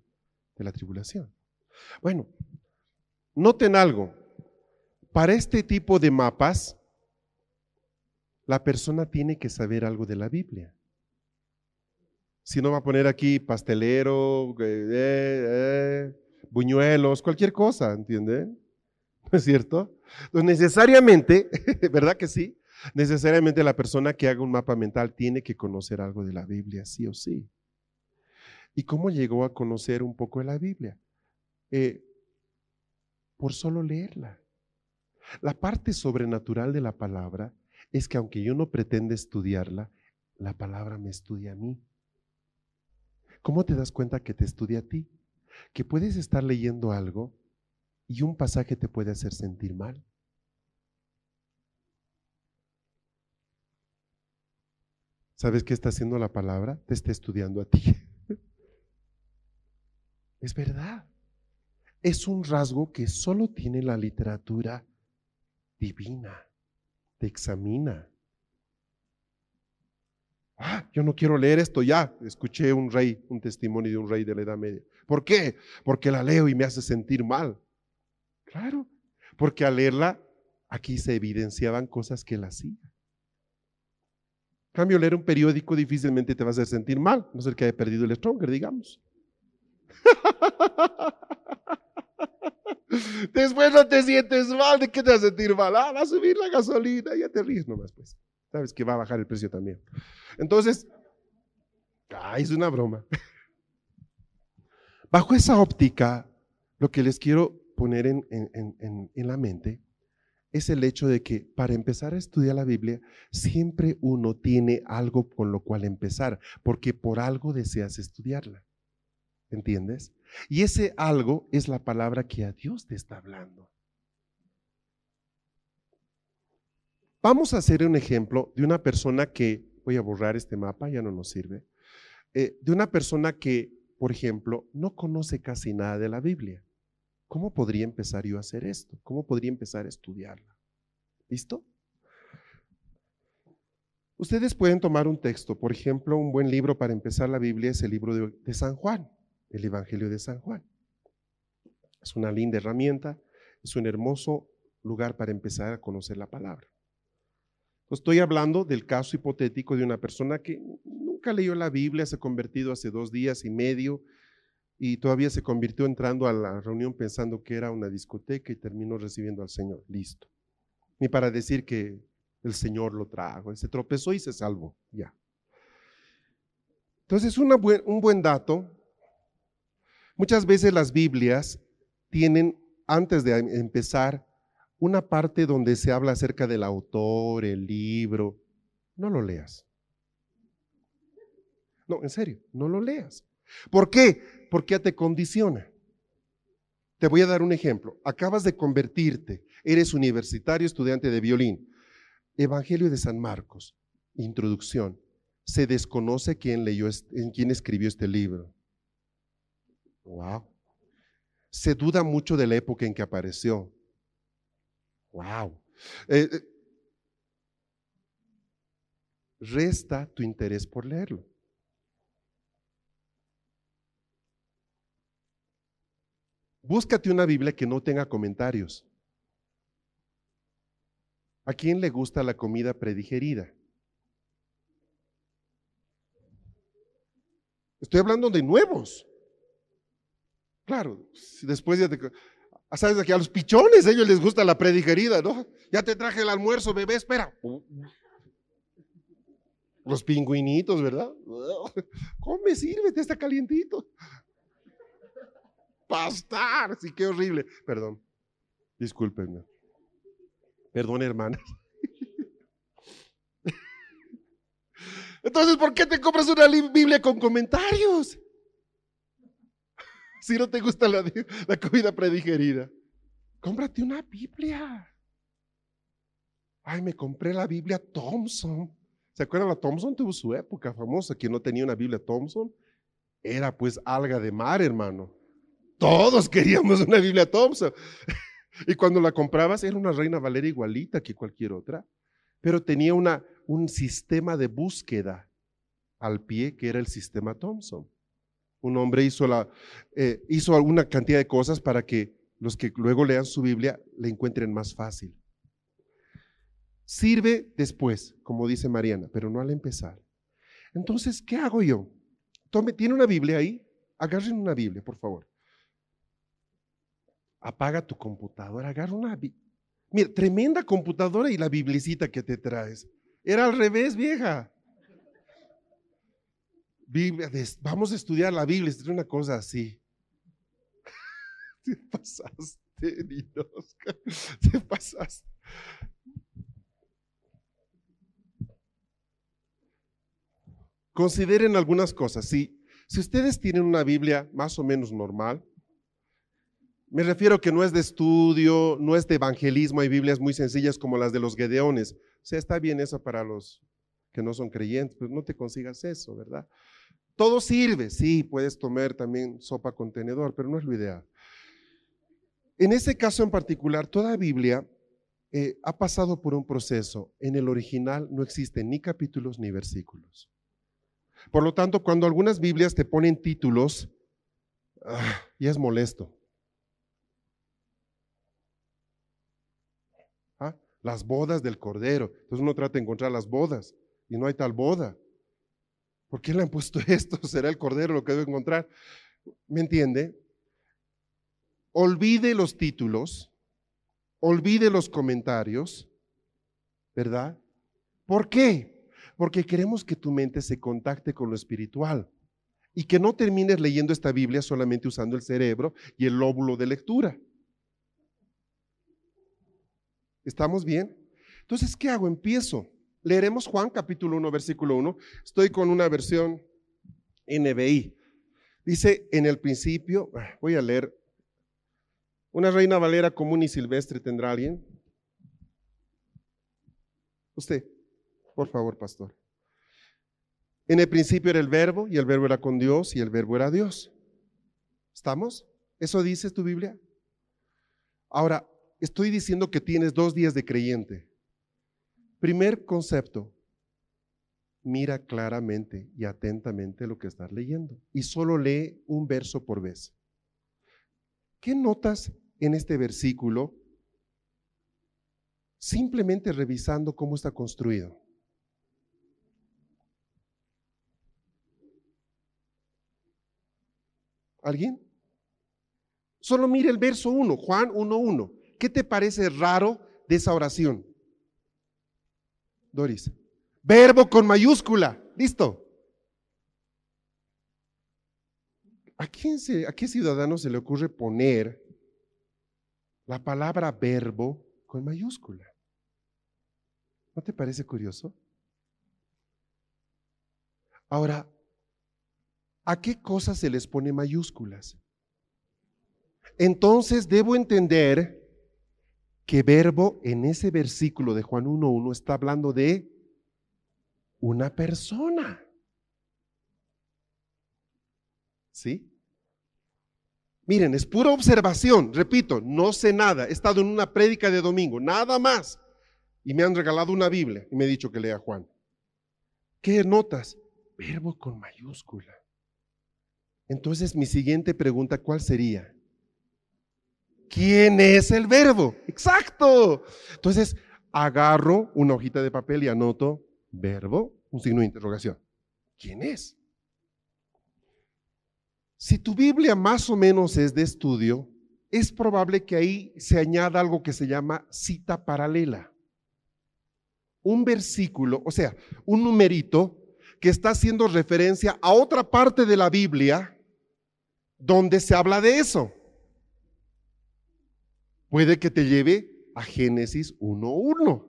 de la tribulación. Bueno, noten algo. Para este tipo de mapas, la persona tiene que saber algo de la Biblia. Si no va a poner aquí pastelero, eh, eh, buñuelos, cualquier cosa, ¿entienden? ¿No es cierto? Entonces, necesariamente, ¿verdad que sí? Necesariamente la persona que haga un mapa mental tiene que conocer algo de la Biblia, sí o sí. ¿Y cómo llegó a conocer un poco de la Biblia? Eh, por solo leerla. La parte sobrenatural de la palabra es que aunque yo no pretenda estudiarla, la palabra me estudia a mí. ¿Cómo te das cuenta que te estudia a ti? Que puedes estar leyendo algo y un pasaje te puede hacer sentir mal. ¿Sabes qué está haciendo la palabra? Te está estudiando a ti. Es verdad. Es un rasgo que solo tiene la literatura divina. Te examina. Ah, yo no quiero leer esto ya. Escuché un rey, un testimonio de un rey de la Edad Media. ¿Por qué? Porque la leo y me hace sentir mal. Claro, porque al leerla, aquí se evidenciaban cosas que él hacía. cambio, leer un periódico difícilmente te vas a sentir mal, no ser que haya perdido el stronger, digamos. Después no te sientes mal, ¿de qué te vas a sentir mal? Ah, va a subir la gasolina, ya te ríes nomás, pues. Sabes que va a bajar el precio también. Entonces, ay, es una broma. Bajo esa óptica, lo que les quiero poner en, en, la mente es el hecho de que para empezar a estudiar la Biblia, siempre uno tiene algo con lo cual empezar, porque por algo deseas estudiarla. ¿Entiendes? Y ese algo es la palabra que a Dios te está hablando. Vamos a hacer un ejemplo de una persona que, voy a borrar este mapa, ya no nos sirve, eh, de una persona que, por ejemplo, no conoce casi nada de la Biblia. ¿Cómo podría empezar yo a hacer esto? ¿Cómo podría empezar a estudiarla? ¿Listo? Ustedes pueden tomar un texto, por ejemplo, un buen libro para empezar la Biblia es el libro de, de San Juan, el Evangelio de San Juan. Es una linda herramienta, es un hermoso lugar para empezar a conocer la palabra. Estoy hablando del caso hipotético de una persona que nunca leyó la Biblia, se ha hace dos días y medio y todavía se convirtió entrando a la reunión pensando que era una discoteca y terminó recibiendo al Señor. Listo. Ni para decir que el Señor lo trajo, se tropezó y se salvó. Ya. Entonces, un buen dato, muchas veces las Biblias tienen, antes de empezar, una parte donde se habla acerca del autor, el libro, no lo leas. No, en serio, no lo leas. ¿Por qué? Porque ya te condiciona. Te voy a dar un ejemplo. Acabas de convertirte, eres universitario, estudiante de violín. Evangelio de San Marcos, introducción. Se desconoce quién leyó, en quién escribió este libro. Wow. Se duda mucho de la época en que apareció. Wow. Eh, eh, resta tu interés por leerlo. Búscate una Biblia que no tenga comentarios. ¿A quién le gusta la comida predigerida? Estoy hablando de nuevos. Claro, después ya te, Ah, ¿Sabes que a los pichones ellos les gusta la predigerida, ¿no? Ya te traje el almuerzo, bebé, espera. Los pingüinitos, ¿verdad? Come, sírvete, está calientito. Pastar, sí, qué horrible. Perdón, discúlpenme. Perdón, hermanas. Entonces, ¿por qué te compras una Biblia con comentarios? Si no te gusta la, comida predigerida, cómprate una Biblia. Ay, me compré la Biblia Thompson. ¿Se acuerdan? La Thompson tuvo su época famosa. Quien no tenía una Biblia Thompson era pues alga de mar, hermano. Todos queríamos una Biblia Thompson. y cuando la comprabas era una Reina Valera igualita que cualquier otra, pero tenía una, un sistema de búsqueda al pie que era el sistema Thompson. Un hombre hizo, la, eh, hizo alguna cantidad de cosas para que los que luego lean su Biblia le encuentren más fácil. Sirve después, como dice Mariana, pero no al empezar. Entonces, ¿qué hago yo? Tome, ¿Tiene una Biblia ahí? Agarren una Biblia, por favor. Apaga tu computadora, agarra una. Mira, tremenda computadora y la biblicita que te traes. Era al revés, vieja. Biblia, vamos a estudiar la Biblia, es una cosa así. Te pasaste, Dios, te pasaste. Consideren algunas cosas. Si, si ustedes tienen una Biblia más o menos normal, me refiero que no es de estudio, no es de evangelismo, hay Biblias muy sencillas como las de los Gedeones. O sea, está bien eso para los que no son creyentes, pero no te consigas eso, ¿verdad? Todo sirve, sí, puedes tomar también sopa contenedor, pero no es lo ideal. En ese caso en particular, toda Biblia eh, ha pasado por un proceso. En el original no existen ni capítulos ni versículos. Por lo tanto, cuando algunas Biblias te ponen títulos, ah, ya es molesto. ¿Ah? Las bodas del Cordero. Entonces uno trata de encontrar las bodas y no hay tal boda. ¿Por qué le han puesto esto? ¿Será el cordero lo que debe encontrar? ¿Me entiende? Olvide los títulos, olvide los comentarios, ¿verdad? ¿Por qué? Porque queremos que tu mente se contacte con lo espiritual y que no termines leyendo esta Biblia solamente usando el cerebro y el lóbulo de lectura. ¿Estamos bien? Entonces, ¿qué hago? Empiezo. Leeremos Juan capítulo 1, versículo 1. Estoy con una versión NBI. Dice en el principio, ah, voy a leer, una reina valera común y silvestre tendrá alguien. Usted, por favor, pastor. En el principio era el verbo y el verbo era con Dios y el verbo era Dios. ¿Estamos? ¿Eso dice tu Biblia? Ahora, estoy diciendo que tienes dos días de creyente. Primer concepto, mira claramente y atentamente lo que estás leyendo y solo lee un verso por vez. ¿Qué notas en este versículo? Simplemente revisando cómo está construido. ¿Alguien? Solo mire el verso 1, Juan 1.1. ¿Qué te parece raro de esa oración? Doris. Verbo con mayúscula. Listo. ¿A, quién se, ¿A qué ciudadano se le ocurre poner la palabra verbo con mayúscula? ¿No te parece curioso? Ahora, ¿a qué cosas se les pone mayúsculas? Entonces debo entender que verbo en ese versículo de Juan 1.1 está hablando de una persona. ¿Sí? Miren, es pura observación, repito, no sé nada, he estado en una prédica de domingo, nada más. Y me han regalado una Biblia y me he dicho que lea Juan. ¿Qué notas? Verbo con mayúscula. Entonces mi siguiente pregunta, ¿cuál sería? ¿Quién es el verbo? Exacto. Entonces agarro una hojita de papel y anoto verbo, un signo de interrogación. ¿Quién es? Si tu Biblia más o menos es de estudio, es probable que ahí se añada algo que se llama cita paralela. Un versículo, o sea, un numerito que está haciendo referencia a otra parte de la Biblia donde se habla de eso. Puede que te lleve a Génesis 1.1.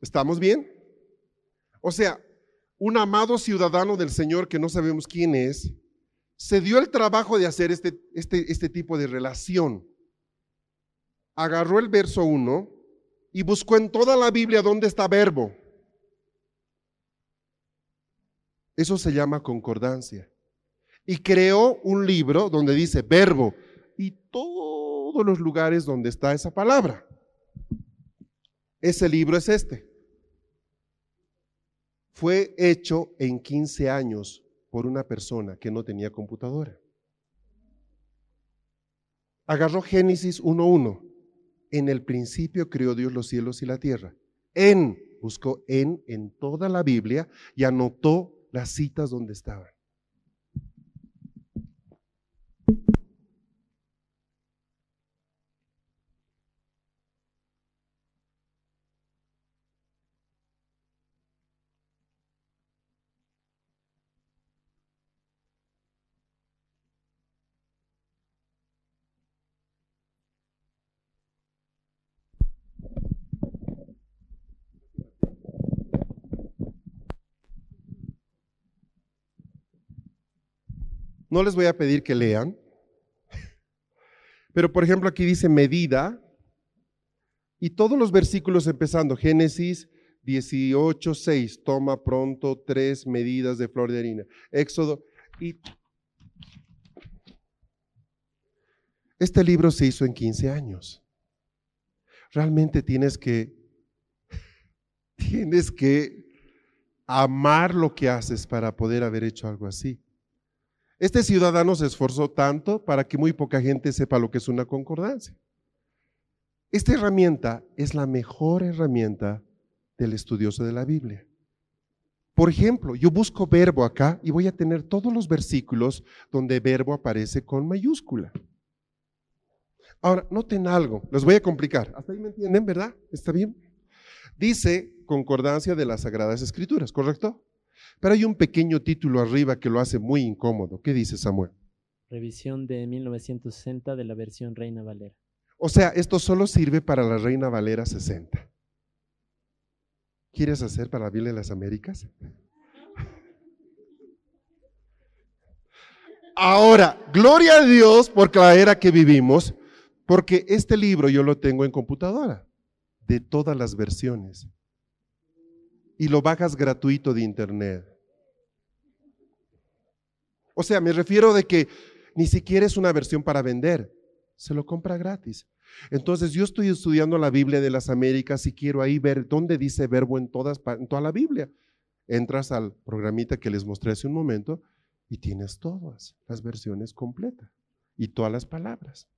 ¿Estamos bien? O sea, un amado ciudadano del Señor que no sabemos quién es, se dio el trabajo de hacer este, este, este tipo de relación. Agarró el verso 1 y buscó en toda la Biblia dónde está verbo. Eso se llama concordancia. Y creó un libro donde dice verbo y todos los lugares donde está esa palabra. Ese libro es este fue hecho en 15 años por una persona que no tenía computadora. Agarró Génesis 1.1. En el principio creó Dios los cielos y la tierra. En, buscó en en toda la Biblia y anotó las citas donde estaban. No les voy a pedir que lean, pero por ejemplo aquí dice medida y todos los versículos empezando, Génesis 18, 6, toma pronto tres medidas de flor de harina. Éxodo y este libro se hizo en 15 años. Realmente tienes que tienes que amar lo que haces para poder haber hecho algo así. Este ciudadano se esforzó tanto para que muy poca gente sepa lo que es una concordancia. Esta herramienta es la mejor herramienta del estudioso de la Biblia. Por ejemplo, yo busco verbo acá y voy a tener todos los versículos donde verbo aparece con mayúscula. Ahora, noten algo, les voy a complicar. Hasta ahí me entienden, ¿verdad? ¿Está bien? Dice concordancia de las Sagradas Escrituras, ¿correcto? Pero hay un pequeño título arriba que lo hace muy incómodo. ¿Qué dice Samuel? Revisión de 1960 de la versión Reina Valera. O sea, esto solo sirve para la Reina Valera 60. ¿Quieres hacer para la Biblia de las Américas? Ahora, gloria a Dios por la era que vivimos, porque este libro yo lo tengo en computadora, de todas las versiones. Y lo bajas gratuito de internet. O sea, me refiero de que ni siquiera es una versión para vender, se lo compra gratis. Entonces yo estoy estudiando la Biblia de las Américas y quiero ahí ver dónde dice verbo en, todas, en toda la Biblia. Entras al programita que les mostré hace un momento y tienes todas las versiones completas y todas las palabras.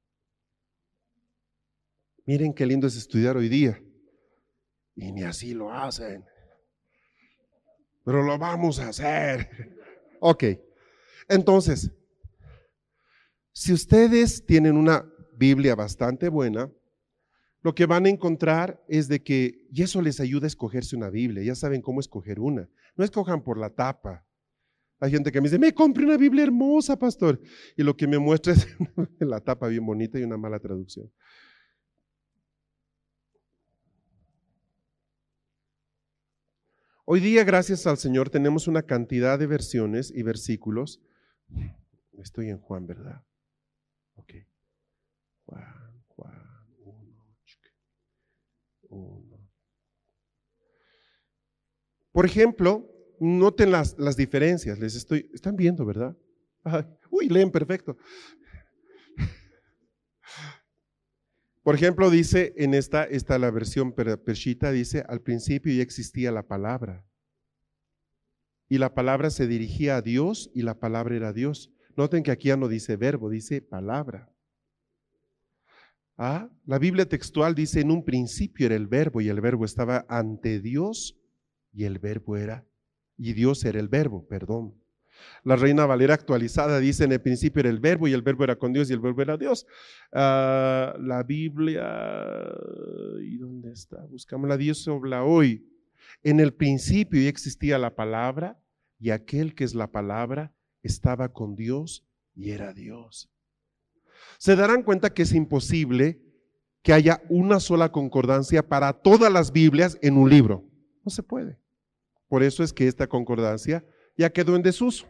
Miren qué lindo es estudiar hoy día. Y ni así lo hacen. Pero lo vamos a hacer. Ok. Entonces, si ustedes tienen una Biblia bastante buena, lo que van a encontrar es de que, y eso les ayuda a escogerse una Biblia, ya saben cómo escoger una. No escojan por la tapa. Hay gente que me dice, me compré una Biblia hermosa, pastor. Y lo que me muestra es la tapa bien bonita y una mala traducción. Hoy día, gracias al Señor, tenemos una cantidad de versiones y versículos. Estoy en Juan, ¿verdad? Ok. Juan, Juan, uno, Por ejemplo, noten las, las, diferencias. Les estoy, están viendo, ¿verdad? uy, leen perfecto. Por ejemplo, dice en esta, esta la versión pershita, dice, al principio ya existía la palabra. Y la palabra se dirigía a Dios y la palabra era Dios. Noten que aquí ya no dice verbo, dice palabra. Ah, la Biblia textual dice, en un principio era el verbo y el verbo estaba ante Dios y el verbo era, y Dios era el verbo, perdón. La Reina Valera actualizada dice en el principio era el verbo y el verbo era con Dios y el verbo era Dios. Ah, la Biblia, ¿y dónde está? Buscamos la Dios habla hoy. En el principio ya existía la palabra y aquel que es la palabra estaba con Dios y era Dios. Se darán cuenta que es imposible que haya una sola concordancia para todas las Biblias en un libro. No se puede. Por eso es que esta concordancia ya quedó en desuso.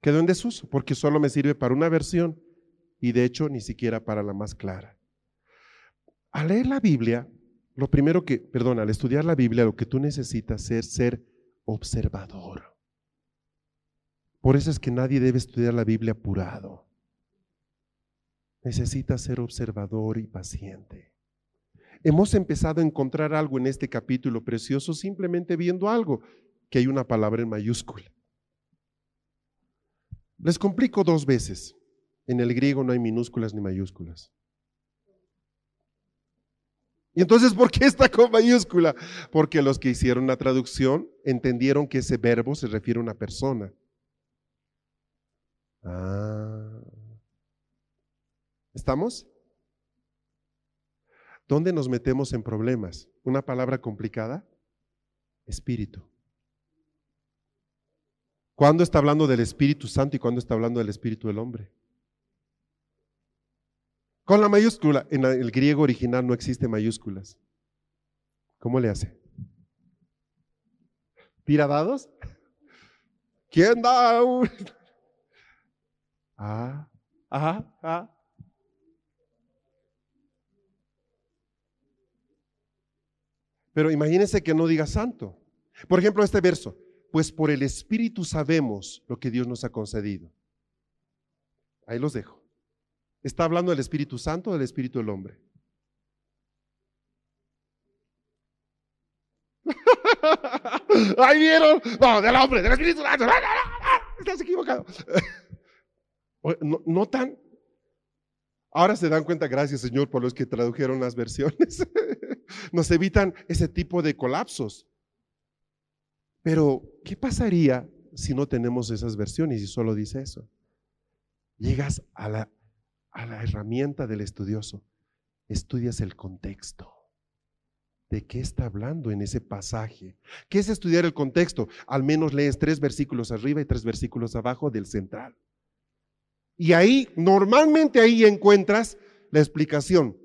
Quedó en desuso porque solo me sirve para una versión y de hecho ni siquiera para la más clara. Al leer la Biblia, lo primero que, perdón, al estudiar la Biblia, lo que tú necesitas es ser observador. Por eso es que nadie debe estudiar la Biblia apurado. Necesitas ser observador y paciente. Hemos empezado a encontrar algo en este capítulo precioso simplemente viendo algo que hay una palabra en mayúscula. Les complico dos veces. En el griego no hay minúsculas ni mayúsculas. Y entonces, ¿por qué está con mayúscula? Porque los que hicieron la traducción entendieron que ese verbo se refiere a una persona. Ah. ¿Estamos? ¿Dónde nos metemos en problemas? ¿Una palabra complicada? Espíritu. ¿Cuándo está hablando del Espíritu Santo y cuándo está hablando del Espíritu del hombre? Con la mayúscula, en el griego original no existe mayúsculas. ¿Cómo le hace? ¿Tira dados? ¿Quién da? Ah, ajá, ah. Pero imagínense que no diga santo. Por ejemplo, este verso pues por el Espíritu sabemos lo que Dios nos ha concedido. Ahí los dejo. ¿Está hablando del Espíritu Santo o del Espíritu del hombre? Ahí vieron. No, del hombre, del Espíritu Santo. Estás equivocado. ¿Notan? Ahora se dan cuenta, gracias Señor por los que tradujeron las versiones. Nos evitan ese tipo de colapsos. Pero, ¿qué pasaría si no tenemos esas versiones y solo dice eso? Llegas a la, a la herramienta del estudioso, estudias el contexto. ¿De qué está hablando en ese pasaje? ¿Qué es estudiar el contexto? Al menos lees tres versículos arriba y tres versículos abajo del central. Y ahí, normalmente ahí encuentras la explicación.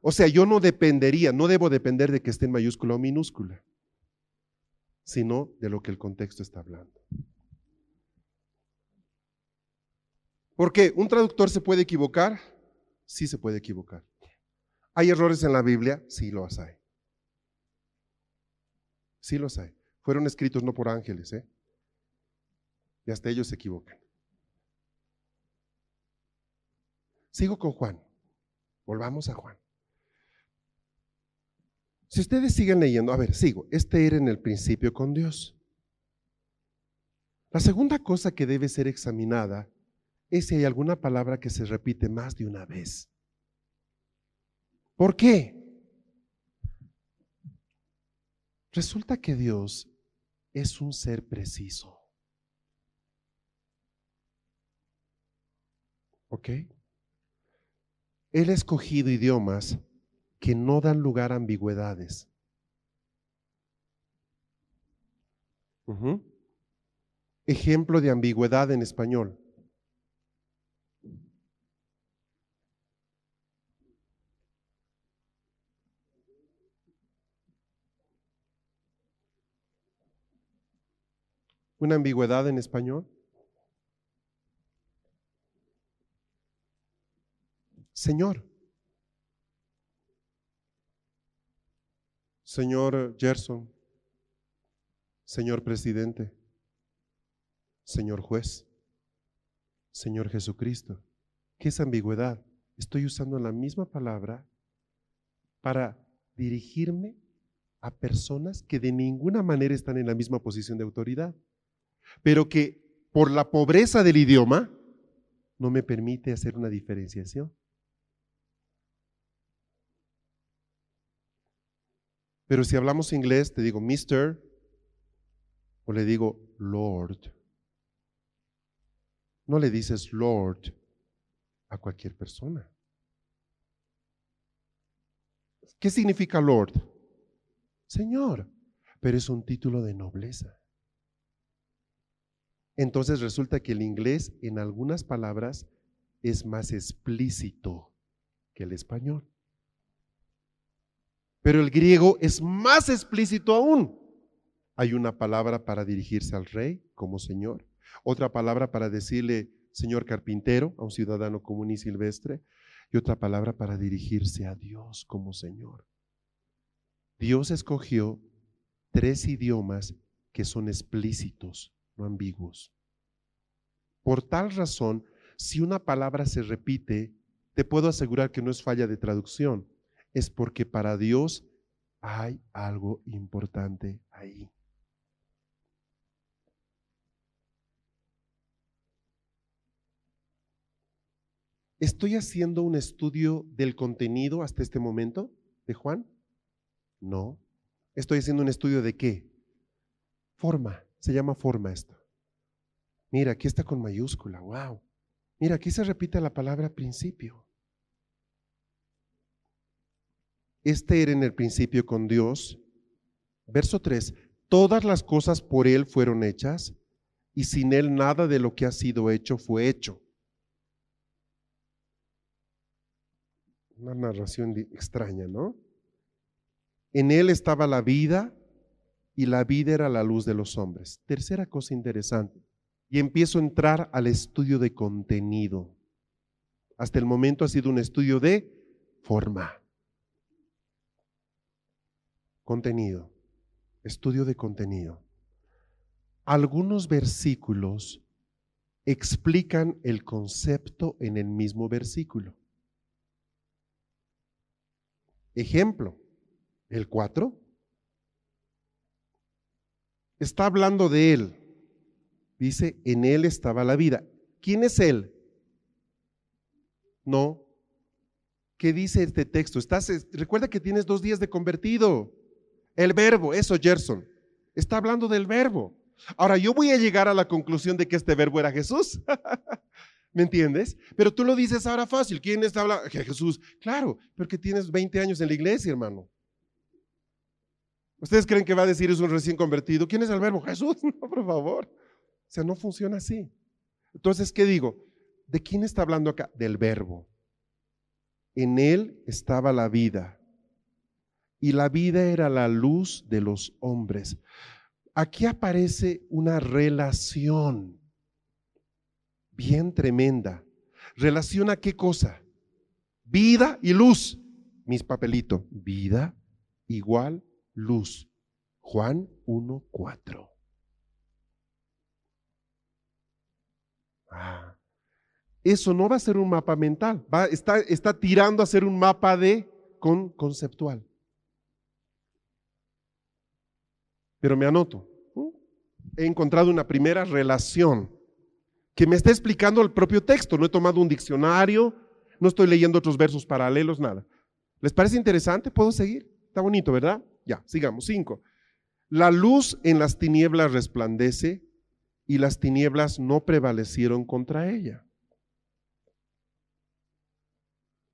O sea, yo no dependería, no debo depender de que esté en mayúscula o minúscula sino de lo que el contexto está hablando. ¿Por qué? ¿Un traductor se puede equivocar? Sí se puede equivocar. ¿Hay errores en la Biblia? Sí los hay. Sí los hay. Fueron escritos no por ángeles, ¿eh? Y hasta ellos se equivocan. Sigo con Juan. Volvamos a Juan. Si ustedes siguen leyendo, a ver, sigo. Este era en el principio con Dios. La segunda cosa que debe ser examinada es si hay alguna palabra que se repite más de una vez. ¿Por qué? Resulta que Dios es un ser preciso. ¿Ok? Él ha escogido idiomas que no dan lugar a ambigüedades. Ejemplo de ambigüedad en español. ¿Una ambigüedad en español? Señor. Señor Gerson. Señor presidente. Señor juez. Señor Jesucristo. ¿Qué es ambigüedad? Estoy usando la misma palabra para dirigirme a personas que de ninguna manera están en la misma posición de autoridad, pero que por la pobreza del idioma no me permite hacer una diferenciación. Pero si hablamos inglés, te digo Mr. o le digo Lord. No le dices Lord a cualquier persona. ¿Qué significa Lord? Señor, pero es un título de nobleza. Entonces resulta que el inglés en algunas palabras es más explícito que el español. Pero el griego es más explícito aún. Hay una palabra para dirigirse al rey como señor, otra palabra para decirle señor carpintero a un ciudadano común y silvestre, y otra palabra para dirigirse a Dios como señor. Dios escogió tres idiomas que son explícitos, no ambiguos. Por tal razón, si una palabra se repite, te puedo asegurar que no es falla de traducción es porque para Dios hay algo importante ahí. ¿Estoy haciendo un estudio del contenido hasta este momento de Juan? No. ¿Estoy haciendo un estudio de qué? Forma. Se llama forma esto. Mira, aquí está con mayúscula. Wow. Mira, aquí se repite la palabra principio. Este era en el principio con Dios. Verso 3. Todas las cosas por Él fueron hechas y sin Él nada de lo que ha sido hecho fue hecho. Una narración extraña, ¿no? En Él estaba la vida y la vida era la luz de los hombres. Tercera cosa interesante. Y empiezo a entrar al estudio de contenido. Hasta el momento ha sido un estudio de forma. Contenido. Estudio de contenido. Algunos versículos explican el concepto en el mismo versículo. Ejemplo, el 4. Está hablando de Él. Dice, en Él estaba la vida. ¿Quién es Él? No. ¿Qué dice este texto? Estás, recuerda que tienes dos días de convertido. El verbo, eso Gerson. Está hablando del verbo. Ahora, yo voy a llegar a la conclusión de que este verbo era Jesús. ¿Me entiendes? Pero tú lo dices ahora fácil. ¿Quién está hablando? Jesús. Claro, porque tienes 20 años en la iglesia, hermano. ¿Ustedes creen que va a decir es un recién convertido? ¿Quién es el verbo? Jesús. No, por favor. O sea, no funciona así. Entonces, ¿qué digo? ¿De quién está hablando acá? Del verbo. En él estaba la vida y la vida era la luz de los hombres. Aquí aparece una relación bien tremenda. Relaciona qué cosa? Vida y luz. Mis papelitos. Vida igual luz. Juan 1.4. Ah, eso no va a ser un mapa mental, va, está, está tirando a ser un mapa de con, conceptual. Pero me anoto. He encontrado una primera relación que me está explicando el propio texto. No he tomado un diccionario, no estoy leyendo otros versos paralelos, nada. ¿Les parece interesante? ¿Puedo seguir? Está bonito, ¿verdad? Ya, sigamos. Cinco. La luz en las tinieblas resplandece y las tinieblas no prevalecieron contra ella.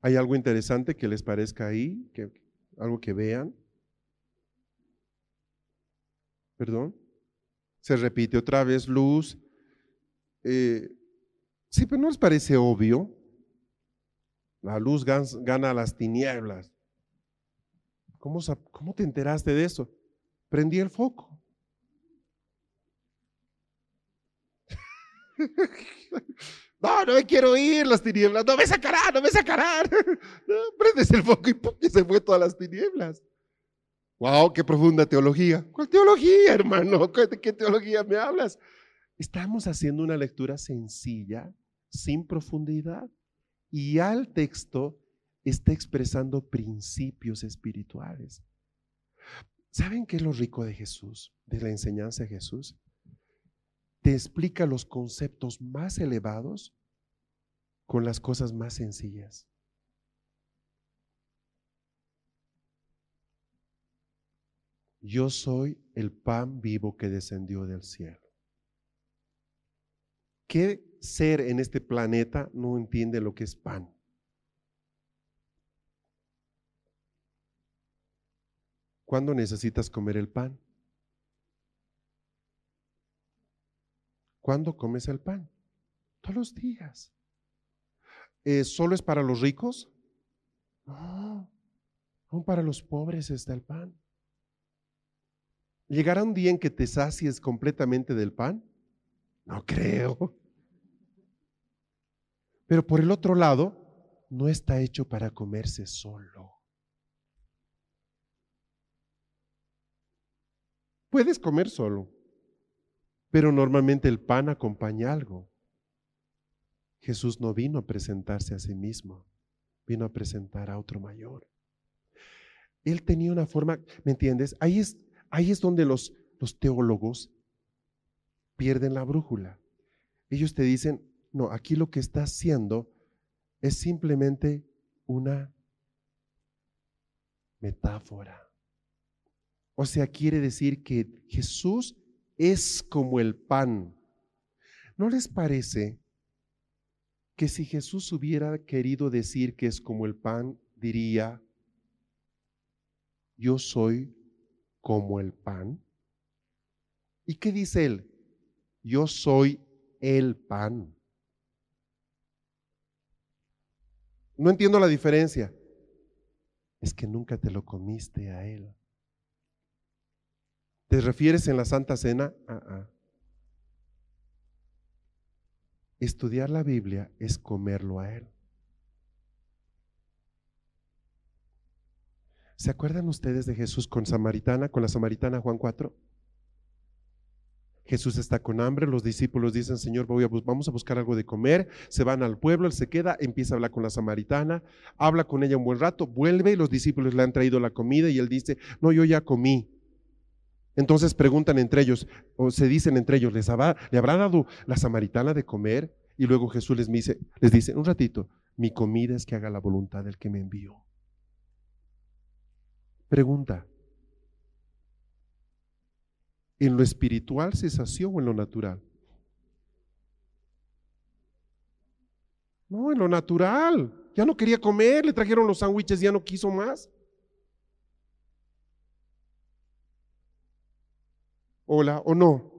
¿Hay algo interesante que les parezca ahí? Que, ¿Algo que vean? ¿Perdón? Se repite otra vez luz. Eh, sí, pero ¿no les parece obvio? La luz gana las tinieblas. ¿Cómo, ¿Cómo te enteraste de eso? Prendí el foco. No, no me quiero ir las tinieblas. No me sacarán, no me sacarán. prendes el foco y, se fue todas las tinieblas. Wow, qué profunda teología. ¿Cuál teología, hermano? ¿De qué teología me hablas? Estamos haciendo una lectura sencilla, sin profundidad. Y al texto está expresando principios espirituales. ¿Saben qué es lo rico de Jesús, de la enseñanza de Jesús? te explica los conceptos más elevados con las cosas más sencillas. Yo soy el pan vivo que descendió del cielo. ¿Qué ser en este planeta no entiende lo que es pan? ¿Cuándo necesitas comer el pan? ¿Cuándo comes el pan? Todos los días. Eh, ¿Solo es para los ricos? No, aún para los pobres está el pan. ¿Llegará un día en que te sacies completamente del pan? No creo. Pero por el otro lado, no está hecho para comerse solo. Puedes comer solo, pero normalmente el pan acompaña algo. Jesús no vino a presentarse a sí mismo, vino a presentar a otro mayor. Él tenía una forma, ¿me entiendes? Ahí es, ahí es donde los, los teólogos pierden la brújula. Ellos te dicen, no, aquí lo que está haciendo es simplemente una metáfora. O sea, quiere decir que Jesús es como el pan. ¿No les parece que si Jesús hubiera querido decir que es como el pan, diría, yo soy como el pan? ¿Y qué dice él? Yo soy el pan. No entiendo la diferencia. Es que nunca te lo comiste a él. ¿Te refieres en la Santa Cena? Ah. Estudiar la Biblia es comerlo a Él. ¿Se acuerdan ustedes de Jesús con Samaritana, con la Samaritana Juan 4? Jesús está con hambre, los discípulos dicen, Señor, vamos a buscar algo de comer, se van al pueblo, él se queda, empieza a hablar con la samaritana, habla con ella un buen rato, vuelve y los discípulos le han traído la comida y él dice, no, yo ya comí. Entonces preguntan entre ellos, o se dicen entre ellos, ¿les habrá, ¿le habrá dado la samaritana de comer? Y luego Jesús les dice, les dice, un ratito, mi comida es que haga la voluntad del que me envió. Pregunta, ¿en lo espiritual se sació o en lo natural? No, en lo natural. Ya no quería comer, le trajeron los sándwiches, ya no quiso más. hola o no.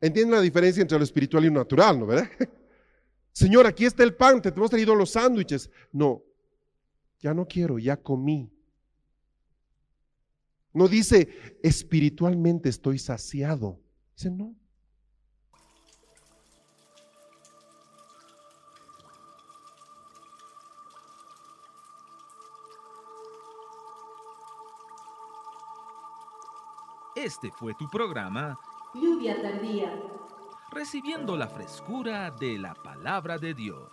¿Entienden la diferencia entre lo espiritual y lo natural, no verdad? Señor, aquí está el pan, te hemos traído los sándwiches. No, ya no quiero, ya comí. No dice, espiritualmente estoy saciado. Dice, no. Este fue tu programa. Lluvia tardía. Recibiendo la frescura de la palabra de Dios.